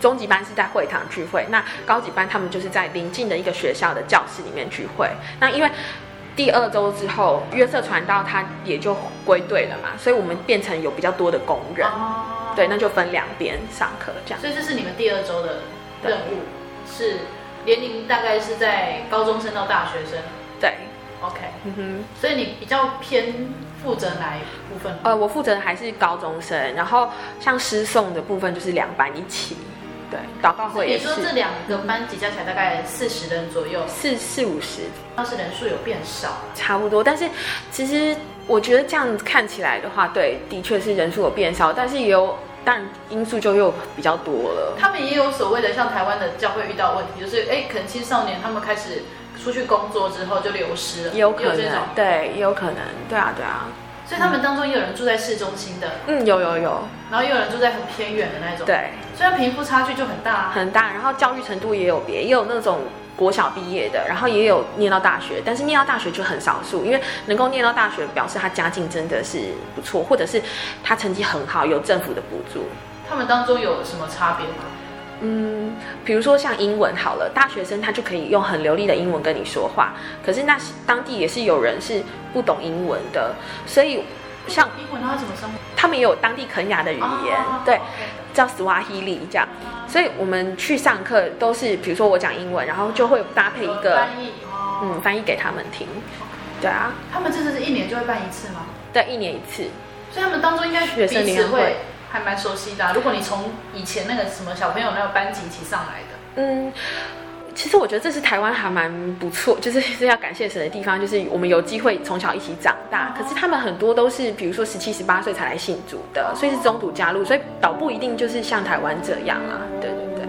Speaker 3: 中级班是在会堂聚会，那高级班他们就是在邻近的一个学校的教室里面聚会。那因为第二周之后，约瑟传道他也就归队了嘛，所以我们变成有比较多的工人。哦，对，那就分两边上课这样。
Speaker 2: 所以这是你们第二周的任务是。年龄大概是在高中生到大学生，
Speaker 3: 对
Speaker 2: ，OK，
Speaker 3: 嗯哼，
Speaker 2: 所以你比较偏负责哪一部分？
Speaker 3: 呃，我负责的还是高中生，然后像诗送的部分就是两班一起，对，祷告会也是。
Speaker 2: 你说这两个班级加起来大概四十人左右，
Speaker 3: 四四五十，
Speaker 2: 当时人数有变少，
Speaker 3: 差不多。但是其实我觉得这样看起来的话，对，的确是人数有变少，但是也有。但因素就又比较多了。
Speaker 2: 他们也有所谓的，像台湾的教会遇到问题，就是哎，可能青少年他们开始出去工作之后就流失了，
Speaker 3: 也有可能，
Speaker 2: 这种，
Speaker 3: 对，也有可能，对啊，对啊。
Speaker 2: 所以他们当中也有人住在市中心的，
Speaker 3: 嗯，有有有，
Speaker 2: 然后也有人住在很偏远的那种，
Speaker 3: 对，
Speaker 2: 所以贫富差距就很大啊，
Speaker 3: 很大。然后教育程度也有别，也有那种国小毕业的，然后也有念到大学，但是念到大学就很少数，因为能够念到大学，表示他家境真的是不错，或者是他成绩很好，有政府的补助。
Speaker 2: 他们当中有什么差别吗？
Speaker 3: 嗯，比如说像英文好了，大学生他就可以用很流利的英文跟你说话，可是那当地也是有人是不懂英文的，所以像
Speaker 2: 英文他怎么说？
Speaker 3: 他们也有当地肯雅的语言，哦、对，叫斯瓦希里这样，所以我们去上课都是，比如说我讲英文，然后就会搭配一个翻译，嗯，翻译给他们听，对啊。
Speaker 2: 他们这次是一年就会办一次吗？
Speaker 3: 对，一年一次，
Speaker 2: 所以他们当中应该学生也会。还蛮熟悉的啊。如果你从以前那个什么小朋友那个班级一起上来的，
Speaker 3: 嗯，其实我觉得这是台湾还蛮不错，就是是要感谢神的地方，就是我们有机会从小一起长大。可是他们很多都是，比如说十七、十八岁才来信主的，所以是中途加入，所以倒不一定就是像台湾这样啊。对对对。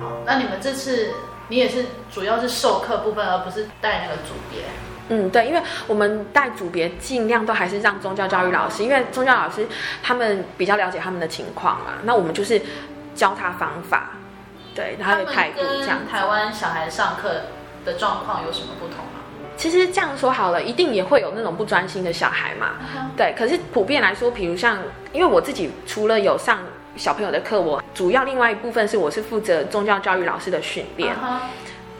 Speaker 2: 好，那你们这次。你也是主要是授课部分，而不是带那个组别。
Speaker 3: 嗯，对，因为我们带组别尽量都还是让宗教教育老师，因为宗教老师他们比较了解他们的情况嘛。那我们就是教他方法，对，他的态度这样。
Speaker 2: 台湾小孩上课的状况有什么不同吗？
Speaker 3: 其实这样说好了，一定也会有那种不专心的小孩嘛。Uh-huh. 对，可是普遍来说，比如像，因为我自己除了有上。小朋友的课，我主要另外一部分是我是负责宗教教育老师的训练。Uh-huh.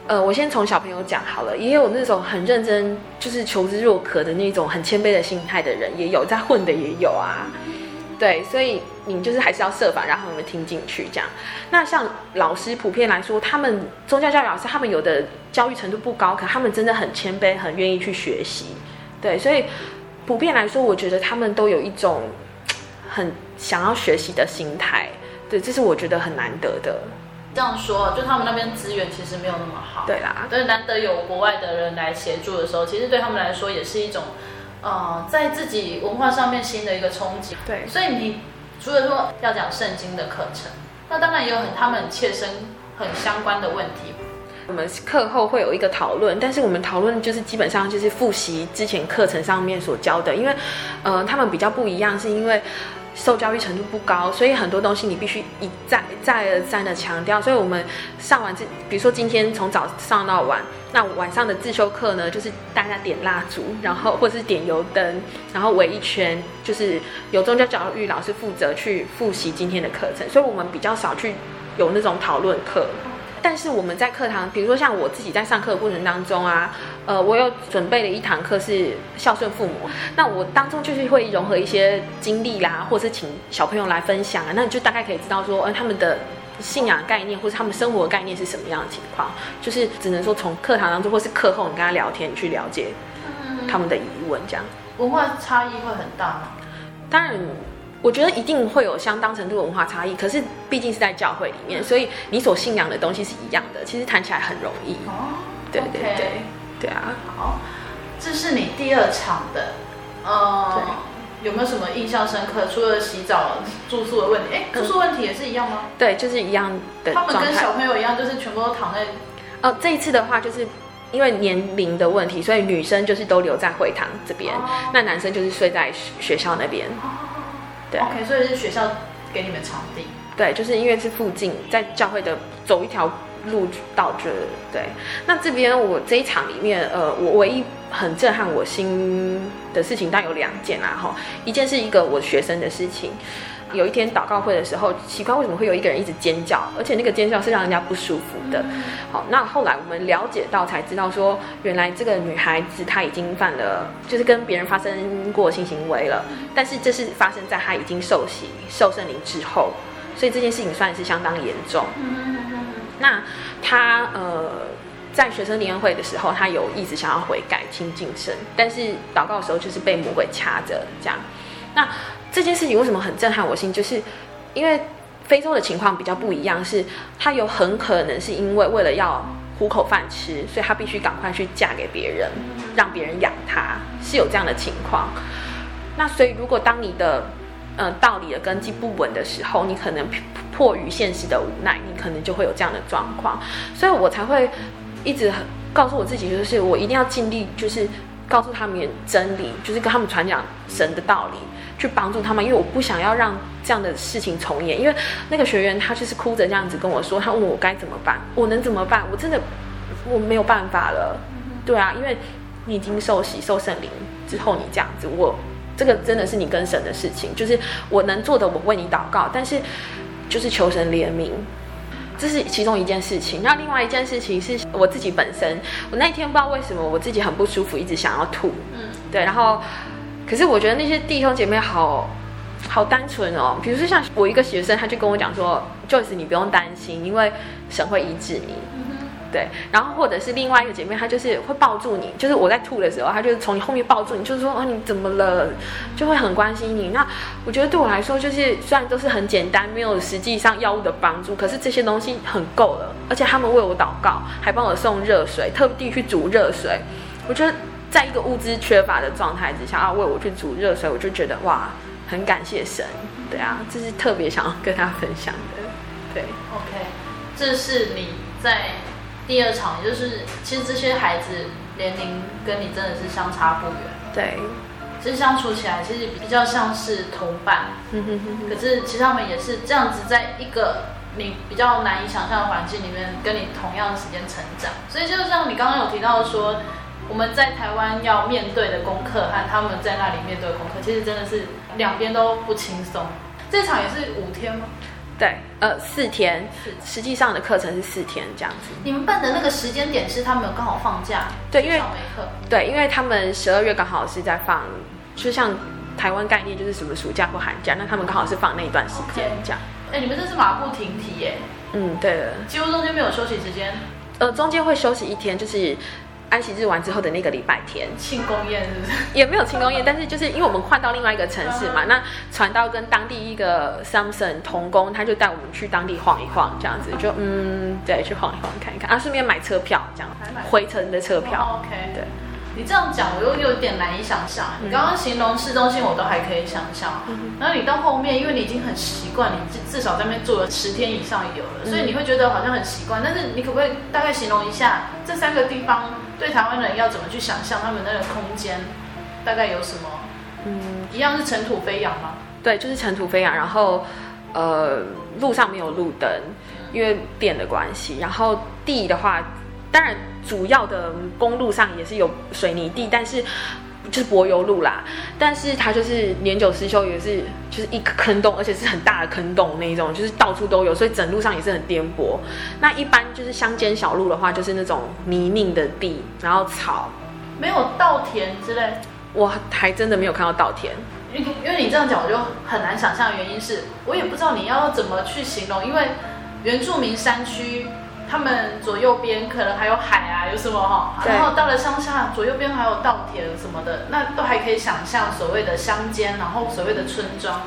Speaker 3: 呃，我先从小朋友讲好了，也有那种很认真，就是求知若渴的那种很谦卑的心态的人，也有在混的也有啊。对，所以你就是还是要设法让他们听进去这样。那像老师普遍来说，他们宗教教育老师，他们有的教育程度不高，可他们真的很谦卑，很愿意去学习。对，所以普遍来说，我觉得他们都有一种很。想要学习的心态，对，这是我觉得很难得的。
Speaker 2: 这样说，就他们那边资源其实没有那么好，
Speaker 3: 对啦。
Speaker 2: 但是难得有国外的人来协助的时候，其实对他们来说也是一种，呃，在自己文化上面新的一个冲击。
Speaker 3: 对，
Speaker 2: 所以你除了说要讲圣经的课程，那当然也有很他们很切身、很相关的问题。
Speaker 3: 我们课后会有一个讨论，但是我们讨论就是基本上就是复习之前课程上面所教的，因为，呃，他们比较不一样，是因为。受教育程度不高，所以很多东西你必须一再再而三的强调。所以我们上完这，比如说今天从早上到晚，那晚上的自修课呢，就是大家点蜡烛，然后或者是点油灯，然后围一圈，就是由宗教教育老师负责去复习今天的课程。所以我们比较少去有那种讨论课。但是我们在课堂，比如说像我自己在上课的过程当中啊，呃，我有准备了一堂课是孝顺父母，那我当中就是会融合一些经历啦，或者是请小朋友来分享啊，那你就大概可以知道说，呃，他们的信仰概念或者他们生活的概念是什么样的情况，就是只能说从课堂当中或是课后你跟他聊天，你去了解他们的疑问，这样。
Speaker 2: 文化差异会很大吗？
Speaker 3: 当然。我觉得一定会有相当程度的文化差异，可是毕竟是在教会里面，所以你所信仰的东西是一样的，其实谈起来很容易。
Speaker 2: 哦，
Speaker 3: 对对对对啊。
Speaker 2: 好，这是你第二场的，呃，有没有什么印象深刻？除了洗澡、住宿的问题，哎，住宿问题也是一样吗？
Speaker 3: 对，就是一样的。
Speaker 2: 他们跟小朋友一样，就是全部都躺在。
Speaker 3: 哦，这一次的话，就是因为年龄的问题，所以女生就是都留在会堂这边，哦，那男生就是睡在学校那边。哦
Speaker 2: OK，所以是学校给你们场地。
Speaker 3: 对，就是因为是附近，在教会的走一条路到这。对，那这边我这一场里面，呃，我唯一很震撼我心的事情，但有两件啦，哈，一件是一个我学生的事情。有一天祷告会的时候，奇怪为什么会有一个人一直尖叫，而且那个尖叫是让人家不舒服的。好，那后来我们了解到才知道说，原来这个女孩子她已经犯了，就是跟别人发生过性行为了。但是这是发生在她已经受洗受圣灵之后，所以这件事情算是相当严重。那她呃在学生联会的时候，她有一直想要悔改亲近神，但是祷告的时候就是被魔鬼掐着这样。那这件事情为什么很震撼我心？就是因为非洲的情况比较不一样，是她有很可能是因为为了要糊口饭吃，所以她必须赶快去嫁给别人，让别人养她，是有这样的情况。那所以如果当你的呃道理的根基不稳的时候，你可能迫于现实的无奈，你可能就会有这样的状况。所以我才会一直告诉我自己，就是我一定要尽力，就是告诉他们真理，就是跟他们传讲神的道理，去帮助他们。因为我不想要让这样的事情重演。因为那个学员他就是哭着这样子跟我说，他问我该怎么办，我能怎么办？我真的我没有办法了。对啊，因为你已经受洗受圣灵之后，你这样子我。这个真的是你跟神的事情，就是我能做的，我为你祷告，但是就是求神怜悯，这是其中一件事情。那另外一件事情是我自己本身，我那一天不知道为什么我自己很不舒服，一直想要吐。嗯，对，然后可是我觉得那些弟兄姐妹好好单纯哦，比如说像我一个学生，他就跟我讲说，Joyce 你不用担心，因为神会医治你。对，然后或者是另外一个姐妹，她就是会抱住你，就是我在吐的时候，她就是从你后面抱住你，就是说啊你怎么了，就会很关心你。那我觉得对我来说，就是虽然都是很简单，没有实际上药物的帮助，可是这些东西很够了。而且他们为我祷告，还帮我送热水，特地去煮热水。我觉得在一个物资缺乏的状态之下，要为我去煮热水，我就觉得哇，很感谢神。对啊，这是特别想要跟他分享的。对
Speaker 2: ，OK，这是你在。第二场，也就是其实这些孩子年龄跟你真的是相差不远，
Speaker 3: 对，
Speaker 2: 其实相处起来其实比较像是同伴，嗯哼哼。可是其实他们也是这样子，在一个你比较难以想象的环境里面，跟你同样的时间成长。所以就像你刚刚有提到说，我们在台湾要面对的功课和他们在那里面对的功课，其实真的是两边都不轻松。这场也是五天吗？
Speaker 3: 对，呃，四天，实际上的课程是四天这样子。
Speaker 2: 你们办的那个时间点是他们刚好放假？
Speaker 3: 对，因为对，因为他们十二月刚好是在放，就像台湾概念就是什么暑假或寒假，那他们刚好是放那一段时间这样。
Speaker 2: 哎，你们这是马不停蹄耶？
Speaker 3: 嗯，对的，
Speaker 2: 几乎中间没有休息时间。
Speaker 3: 呃，中间会休息一天，就是。安息日完之后的那个礼拜天，
Speaker 2: 庆功宴是不是？
Speaker 3: 也没有庆功宴，但是就是因为我们换到另外一个城市嘛，那传道跟当地一个 Samson 同工，他就带我们去当地晃一晃，这样子就嗯，对，去晃一晃看一看。啊，顺便买车票，这样回程的车票。
Speaker 2: 哦、OK，对，你这样讲我又有点难以想象。你刚刚形容市中心我都还可以想象，嗯、然后你到后面，因为你已经很习惯，你至至少在那边住了十天以上有了，所以你会觉得好像很习惯。但是你可不可以大概形容一下这三个地方？对台湾人要怎么去想象他们那个空间，大概有什么？嗯，一样是尘土飞扬吗？
Speaker 3: 对，就是尘土飞扬。然后，呃，路上没有路灯，因为电的关系。然后地的话，当然主要的公路上也是有水泥地，但是。就是柏油路啦，但是它就是年久失修，也是就是一个坑洞，而且是很大的坑洞那一种，就是到处都有，所以整路上也是很颠簸。那一般就是乡间小路的话，就是那种泥泞的地，然后草，
Speaker 2: 没有稻田之类。
Speaker 3: 我还真的没有看到稻田，
Speaker 2: 因为你这样讲，我就很难想象，原因是我也不知道你要怎么去形容，因为原住民山区。他们左右边可能还有海啊，有什么哈？然后到了乡下，左右边还有稻田什么的，那都还可以想象所谓的乡间，然后所谓的村庄。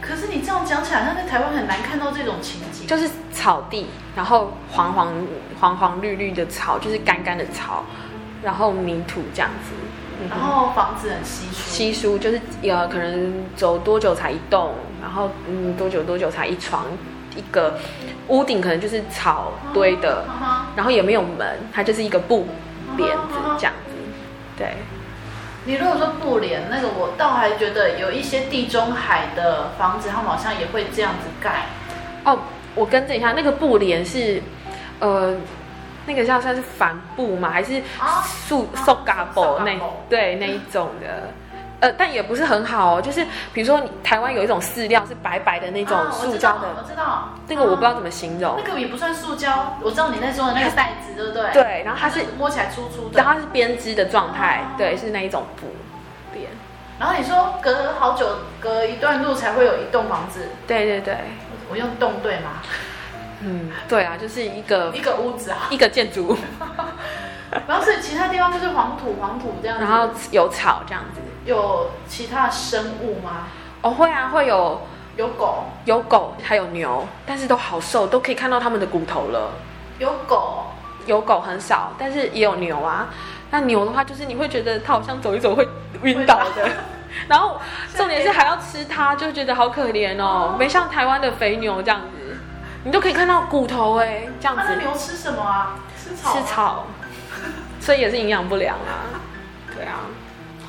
Speaker 2: 可是你这样讲起来，那在台湾很难看到这种情景。
Speaker 3: 就是草地，然后黄黄黄黄绿绿的草，就是干干的草，然后泥土这样子。
Speaker 2: 嗯、然后房子很稀疏。
Speaker 3: 稀疏就是呃，可能走多久才一栋，然后嗯，多久多久才一床。一个屋顶可能就是草堆的，然后也没有门，它就是一个布帘子这样子。对，
Speaker 2: 你如果说布帘，那个我倒还觉得有一些地中海的房子，他们好像也会这样子盖。
Speaker 3: 哦，我更正一下，那个布帘是，呃，那个叫算是帆布吗？还是塑塑嘎布那？对，那一种的。呃，但也不是很好哦，就是比如说，你台湾有一种饲料是白白的那种塑胶的，
Speaker 2: 啊，我知道，
Speaker 3: 那个我不知道怎么形容，
Speaker 2: 那个也不算塑胶，我知道你在说的那个袋子，对不对？
Speaker 3: 对，然后它是，是
Speaker 2: 摸起来粗粗的，
Speaker 3: 然后它是编织的状态，啊，对，是那一种布编。
Speaker 2: 然后你说隔好久，隔一段路才会有一栋房子，
Speaker 3: 对对对，
Speaker 2: 我用栋对吗？
Speaker 3: 嗯，对啊，就是一个
Speaker 2: 一个屋子啊，
Speaker 3: 一个建筑物。
Speaker 2: 然后是其他地方就是黄土黄土这样子，
Speaker 3: 然后有草这样子。
Speaker 2: 有其他生物吗？
Speaker 3: 哦，会啊，会有
Speaker 2: 有狗，
Speaker 3: 有狗，还有牛，但是都好瘦，都可以看到它们的骨头了。
Speaker 2: 有狗，
Speaker 3: 有狗很少，但是也有牛啊。那牛的话，就是你会觉得它好像走一走会晕倒的，然后重点是还要吃它，就觉得好可怜哦，没像台湾的肥牛这样子，你都可以看到骨头哎，这样子。
Speaker 2: 那牛吃什么啊？吃草。
Speaker 3: 吃草，所以也是营养不良啊。对啊，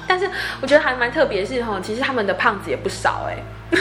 Speaker 3: 但是我觉得还蛮特别是哈，其实他们的胖子也不少哎。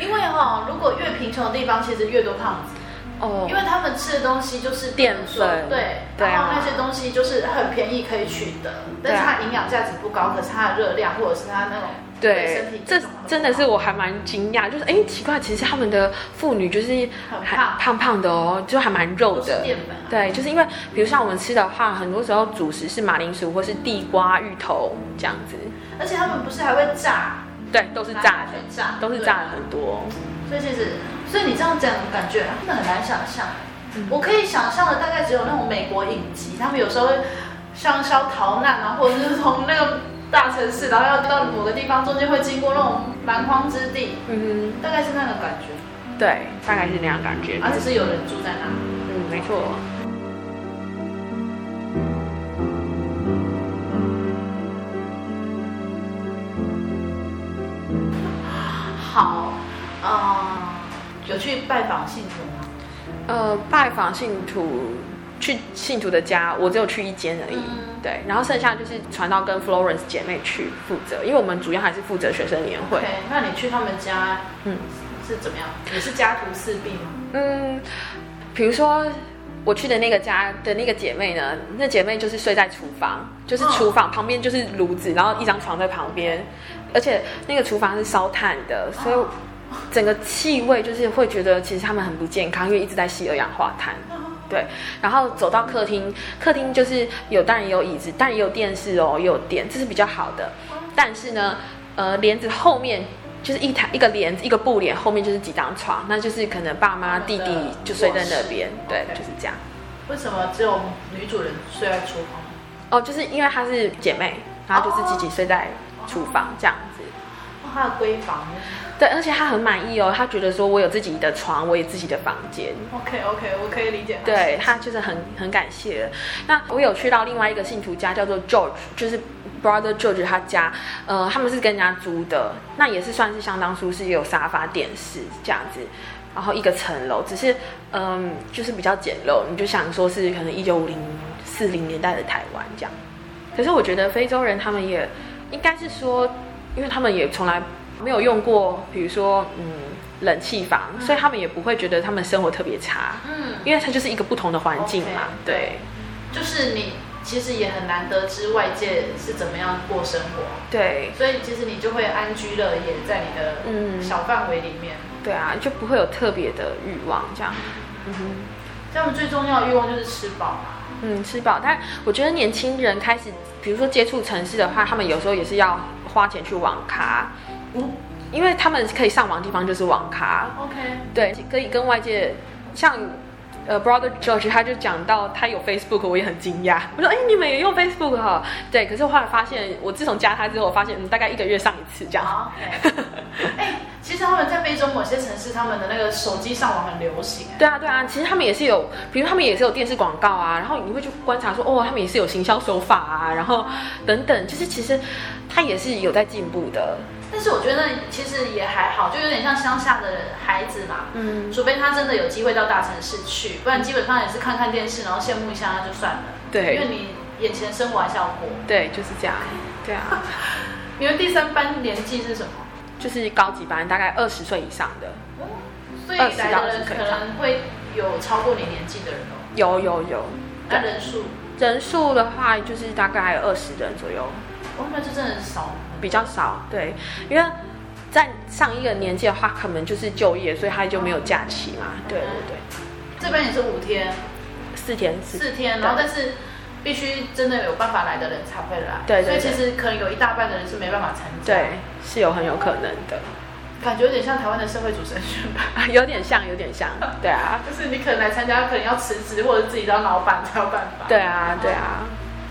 Speaker 2: 因为哈，如果越贫穷的地方，其实越多胖子。哦，因为他们吃的东西就是淀粉，对，然后那些东西就是很便宜可以取得，但是它营养价值不高，可是它的热量或者是它那种对
Speaker 3: 这真的是我还蛮惊讶，就是哎奇怪，其实他们的妇女就是还胖。胖的哦，就还蛮肉的，对，就是因为比如像我们吃的话，很多时候主食是马铃薯或是地瓜、芋头这样子，
Speaker 2: 而且他们不是还会炸，
Speaker 3: 对，都是炸的，炸。都是炸的很多，
Speaker 2: 所以其实。所以你这样讲，感觉真的很难想象。嗯、我可以想象的大概只有那种美国影集，他们有时候香蕉逃难啊，或者是从那个大城市，然后要到某个地方，中间会经过那种蛮荒之地，嗯哼，大概是那种感觉。
Speaker 3: 对，大概是那样感觉。
Speaker 2: 而、啊、只是有人住在那。
Speaker 3: 嗯，没错。
Speaker 2: 好，啊、呃。有去拜访信徒吗？
Speaker 3: 呃，拜访信徒，去信徒的家，我只有去一间而已。嗯、对，然后剩下就是传道跟 Florence 姐妹去负责，因为我们主要还是负责学生年会。
Speaker 2: Okay, 那你去他们家，嗯，是怎么样？也是家徒四壁吗？
Speaker 3: 嗯，比如说我去的那个家的那个姐妹呢，那姐妹就是睡在厨房，就是厨房、哦、旁边就是炉子，然后一张床在旁边，而且那个厨房是烧炭的，所以。哦整个气味就是会觉得，其实他们很不健康，因为一直在吸二氧化碳。对，然后走到客厅，客厅就是有，当然也有椅子，但也有电视哦，也有电，这是比较好的。但是呢，呃，帘子后面就是一台一个帘子，一个布帘，后面就是几张床，那就是可能爸妈弟弟就睡在那边，对，就是这样。
Speaker 2: 为什么只有女主人睡在厨房？
Speaker 3: 哦，就是因为她是姐妹，然后就是自己睡在厨房这样子。
Speaker 2: 哦，她的闺房。
Speaker 3: 对，而且他很满意哦，他觉得说我有自己的床，我有自己的房间。
Speaker 2: OK OK，我可以理解。
Speaker 3: 对，他就是很很感谢。那我有去到另外一个信徒家，叫做 George，就是 Brother George 他家，呃，他们是跟人家租的，那也是算是相当舒适，也有沙发、电视这样子，然后一个层楼，只是嗯、呃，就是比较简陋，你就想说是可能一九五零四零年代的台湾这样。可是我觉得非洲人他们也应该是说，因为他们也从来。没有用过，比如说，嗯，冷气房，嗯、所以他们也不会觉得他们生活特别差，嗯，因为它就是一个不同的环境嘛，okay, 对，
Speaker 2: 就是你其实也很难得知外界是怎么样过生活，
Speaker 3: 对，
Speaker 2: 所以其实你就会安居乐业在你的嗯。小范围里面，
Speaker 3: 嗯，对啊，就不会有特别的欲望这样，嗯。哼，
Speaker 2: 他们最重要的欲望就是吃饱嘛，
Speaker 3: 嗯，吃饱，但我觉得年轻人开始，比如说接触城市的话，他们有时候也是要花钱去网咖。嗯，因为他们可以上网的地方就是网咖
Speaker 2: ，OK，
Speaker 3: 对，可以跟外界，像呃，Brother George 他就讲到他有 Facebook，我也很惊讶。我说，哎，你们也用 Facebook 哈？对，可是我后来发现，我自从加他之后，我发现嗯，大概一个月上一次
Speaker 2: 这样。其实他们在非洲某些城市，他们的那个手机上网很流行。
Speaker 3: 对啊，对啊，其实他们也是有，比如他们也是有电视广告啊，然后你会去观察说，哦，他们也是有行销手法啊，然后等等，就是其实他也是有在进步的。
Speaker 2: 但是我觉得其实也还好，就有点像乡下的孩子嘛。嗯，除非他真的有机会到大城市去，不然基本上也是看看电视，然后羡慕一下那就算了。对，因为你眼前生活还是要过。
Speaker 3: 对，就是这样。对啊。
Speaker 2: 你们第三班年纪是什么？
Speaker 3: 就是高级班，大概二十岁以上的。
Speaker 2: 嗯，所以来的人可能会有超过你年纪的人哦。
Speaker 3: 有有有。
Speaker 2: 那人数？
Speaker 3: 人数的话，就是大概二十人左右。
Speaker 2: 哦，那这真的很少。
Speaker 3: 比较少，对，因为在上一个年纪的话，可能就是就业，所以他就没有假期嘛。对对对，
Speaker 2: 这边也是五天，
Speaker 3: 四天，
Speaker 2: 四天，然后但是必须真的有办法来的人才会来。
Speaker 3: 对，
Speaker 2: 所以其实可能有一大半的人是没办法参加。
Speaker 3: 对，是有很有可能的。
Speaker 2: 感觉有点像台湾的社会主持人选拔，
Speaker 3: 有点像，有点像。对啊，
Speaker 2: 就是你可能来参加，可能要辞职或者自己当老板才有办法。
Speaker 3: 对啊，对啊。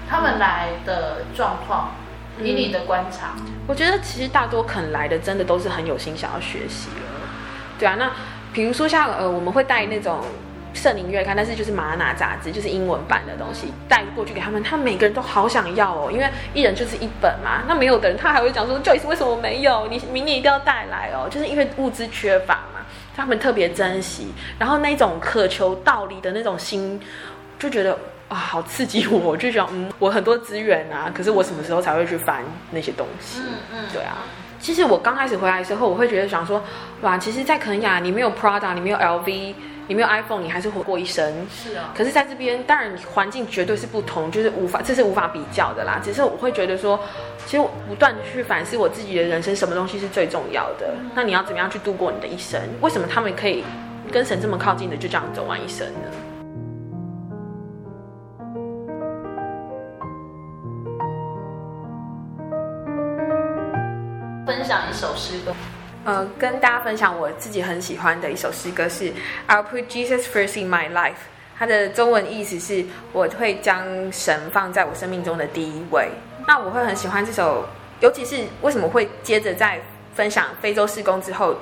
Speaker 2: 他们来的状况。以你的观察，
Speaker 3: 嗯，我觉得其实大多肯来的，真的都是很有心想要学习了。对啊，那比如说像呃，我们会带那种圣灵月刊，但是就是玛纳杂志，就是英文版的东西带过去给他们，他们每个人都好想要哦，因为一人就是一本嘛。那没有的人，他还会讲说，Joyce 为什么没有？你明年一定要带来哦，就是因为物资缺乏嘛，他们特别珍惜，然后那种渴求道理的那种心，就觉得啊，好刺激我，我就想，嗯，我很多资源啊，可是我什么时候才会去翻那些东西？嗯嗯，对啊。其实我刚开始回来的时候，我会觉得想说，哇，其实，在肯亚你没有 Prada，你没有 LV，你没有 iPhone，你还是活过一生。
Speaker 2: 是啊。
Speaker 3: 可是在这边，当然环境绝对是不同，就是无法，这是无法比较的啦。只是我会觉得说，其实我不断的去反思我自己的人生，什么东西是最重要的？那你要怎么样去度过你的一生？为什么他们可以跟神这么靠近的，就这样走完一生呢？
Speaker 2: 享一首诗歌，
Speaker 3: 呃，跟大家分享我自己很喜欢的一首诗歌是 I'll put Jesus first in my life。它的中文意思是我会将神放在我生命中的第一位。那我会很喜欢这首，尤其是为什么会接着在分享非洲事工之后，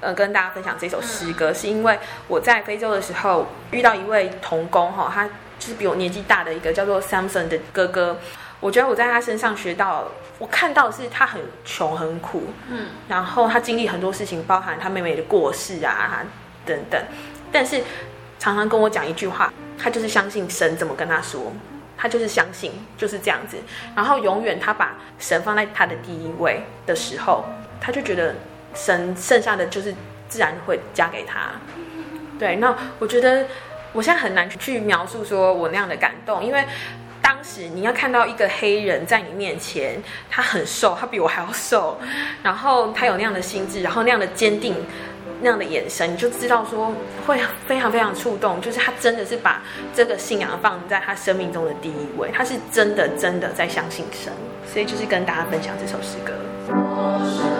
Speaker 3: 呃，跟大家分享这首诗歌，是因为我在非洲的时候遇到一位童工哈，他就是比我年纪大的一个叫做 Samson 的哥哥。我觉得我在他身上学到，我看到的是他很穷很苦，嗯，然后他经历很多事情，包含他妹妹的过世啊等等，但是常常跟我讲一句话，他就是相信神怎么跟他说，他就是相信就是这样子，然后永远他把神放在他的第一位的时候，他就觉得神剩下的就是自然会加给他，对，那我觉得我现在很难去描述说我那样的感动，因为。当时你要看到一个黑人在你面前，他很瘦，他比我还要瘦，然后他有那样的心智，然后那样的坚定，那样的眼神，你就知道说会非常非常触动，就是他真的是把这个信仰放在他生命中的第一位，他是真的真的在相信神，所以就是跟大家分享这首诗歌。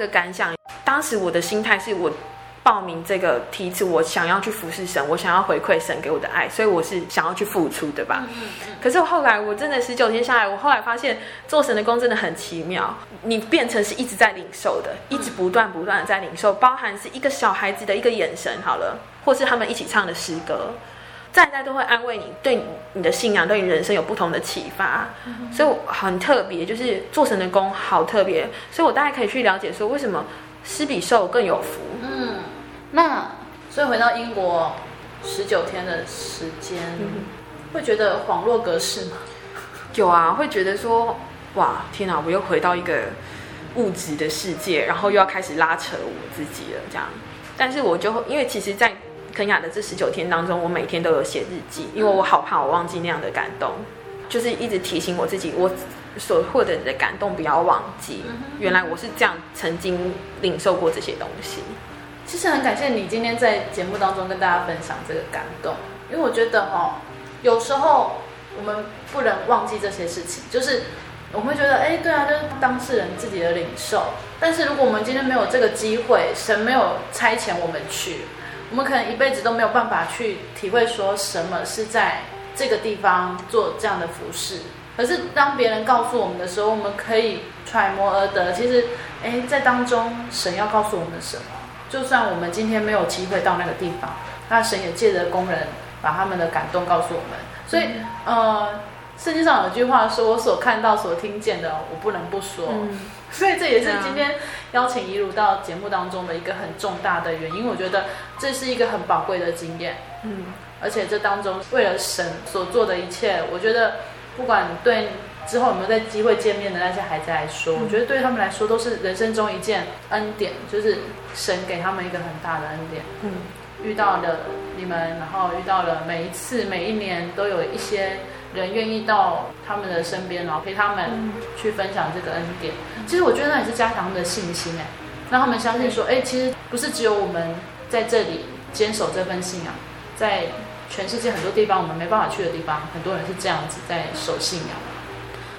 Speaker 3: 个感想，当时我的心态是我报名这个梯次，我想要去服侍神，我想要回馈神给我的爱，所以我是想要去付出的吧。可是后来我真的十九天下来，我后来发现做神的工真的很奇妙，你变成是一直在领受的，一直不断不断的在领受，包含是一个小孩子的一个眼神，好了，或是他们一起唱的诗歌。在在都会安慰你，对你的信仰，对你人生有不同的启发，嗯、所以我很特别，就是做神的工好特别，所以我大概可以去了解说，为什么施比受更有福。
Speaker 2: 嗯，那所以回到英国十九天的时间，嗯、会觉得恍若隔世吗？
Speaker 3: 有啊，会觉得说，哇，天哪，我又回到一个物质的世界，然后又要开始拉扯我自己了，这样。但是我就因为其实，在肯雅的这十九天当中，我每天都有写日记，因为我好怕我忘记那样的感动，就是一直提醒我自己，我所获得的感动不要忘记。原来我是这样曾经领受过这些东西。
Speaker 2: 其实很感谢你今天在节目当中跟大家分享这个感动，因为我觉得哦，有时候我们不能忘记这些事情，就是我们会觉得，哎，对啊，就是当事人自己的领受。但是如果我们今天没有这个机会，神没有差遣我们去，我们可能一辈子都没有办法去体会说什么是在这个地方做这样的服事。可是当别人告诉我们的时候，我们可以揣摩而得，其实，哎，在当中神要告诉我们什么？就算我们今天没有机会到那个地方，那神也借着工人把他们的感动告诉我们。所以，呃，圣经上有句话说：“我所看到、所听见的，我不能不说。嗯”所以这也是今天邀请怡如到节目当中的一个很重大的原因。我觉得这是一个很宝贵的经验。嗯，而且这当中为了神所做的一切，我觉得不管对。之后有没有在机会见面的那些孩子来说，我觉得对他们来说都是人生中一件恩典，就是神给他们一个很大的恩典。嗯，遇到了你们，然后遇到了每一次、每一年都有一些人愿意到他们的身边，然后陪他们去分享这个恩典。其实我觉得那也是加强他们的信心，哎，让他们相信说，哎，其实不是只有我们在这里坚守这份信仰，在全世界很多地方我们没办法去的地方，很多人是这样子在守信仰。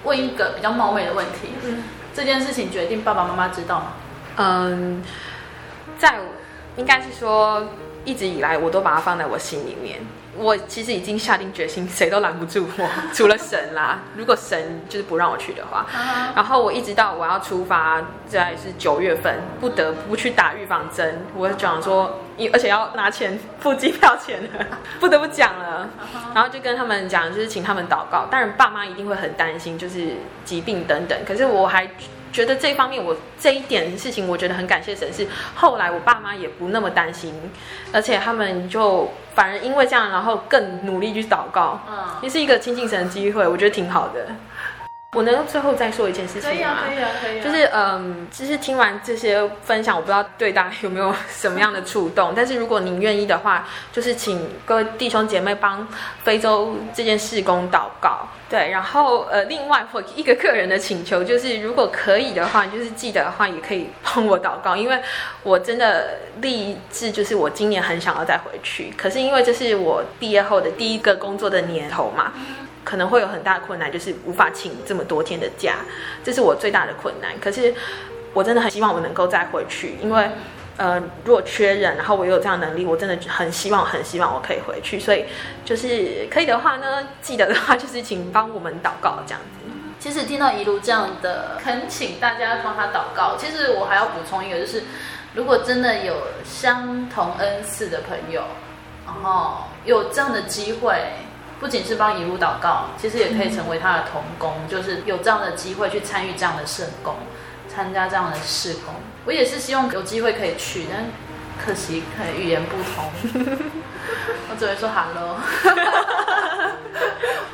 Speaker 2: 问一个比较冒昧的问题，嗯，这件事情决定爸爸妈妈知道吗？
Speaker 3: 嗯，在应该是说一直以来我都把它放在我心里面。我其实已经下定决心，谁都拦不住我，除了神啦。如果神就是不让我去的话，然后我一直到我要出发，在是九月份，不得不去打预防针。我讲说，而且要拿钱付机票钱了，不得不讲了。然后就跟他们讲，就是请他们祷告。当然，爸妈一定会很担心，就是疾病等等。可是我还。觉得这方面，我这一点事情，我觉得很感谢神。是后来我爸妈也不那么担心，而且他们就反而因为这样，然后更努力去祷告，嗯，也是一个亲近神的机会，我觉得挺好的。我能最后再说一件事情吗？可以啊，可以啊，可以啊。就是嗯，其实听完这些分享，我不知道对大家有没有什么样的触动。但是如果您愿意的话，就是请各位弟兄姐妹帮非洲这件事工祷告。对，然后呃，另外我一个个人的请求就是，如果可以的话，就是记得的话，也可以帮我祷告，因为我真的立志，就是我今年很想要再回去。可是因为这是我毕业后的第一个工作的年头嘛。可能会有很大困难，就是无法请这么多天的假，这是我最大的困难。可是我真的很希望我能够再回去，因为呃，如果缺人，然后我有这样能力，我真的很希望、很希望我可以回去。所以就是可以的话呢，记得的话就是请帮我们祷告这样子。
Speaker 2: 其实听到怡如这样的恳请大家帮他祷告，其实我还要补充一个，就是如果真的有相同恩赐的朋友，然后有这样的机会。不仅是帮怡如祷告，其实也可以成为他的同工，就是有这样的机会去参与这样的圣工，参加这样的事工。我也是希望有机会可以去，但可惜可能语言不通，我只会说 hello。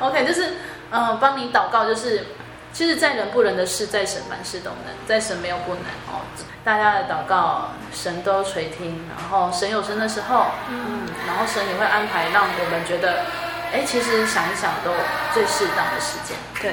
Speaker 2: OK，就是嗯、呃，帮你祷告，就是其实，在人不能的事，在神凡事都能，在神没有不能哦。大家的祷告，神都垂听，然后神有神的时候，嗯，然后神也会安排，让我们觉得。哎，其实想一想，都最适当的时间。
Speaker 1: 对。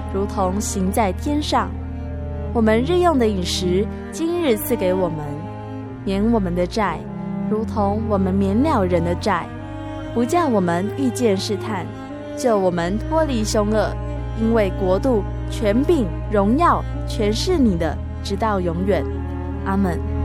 Speaker 5: 如同行在天上。我们日用的饮食，今日赐给我们，免我们的债，如同我们免了人的债，不叫我们遇见试探，救我们脱离凶恶。因为国度、权柄、荣耀，全是你的，直到永远。阿
Speaker 6: 门。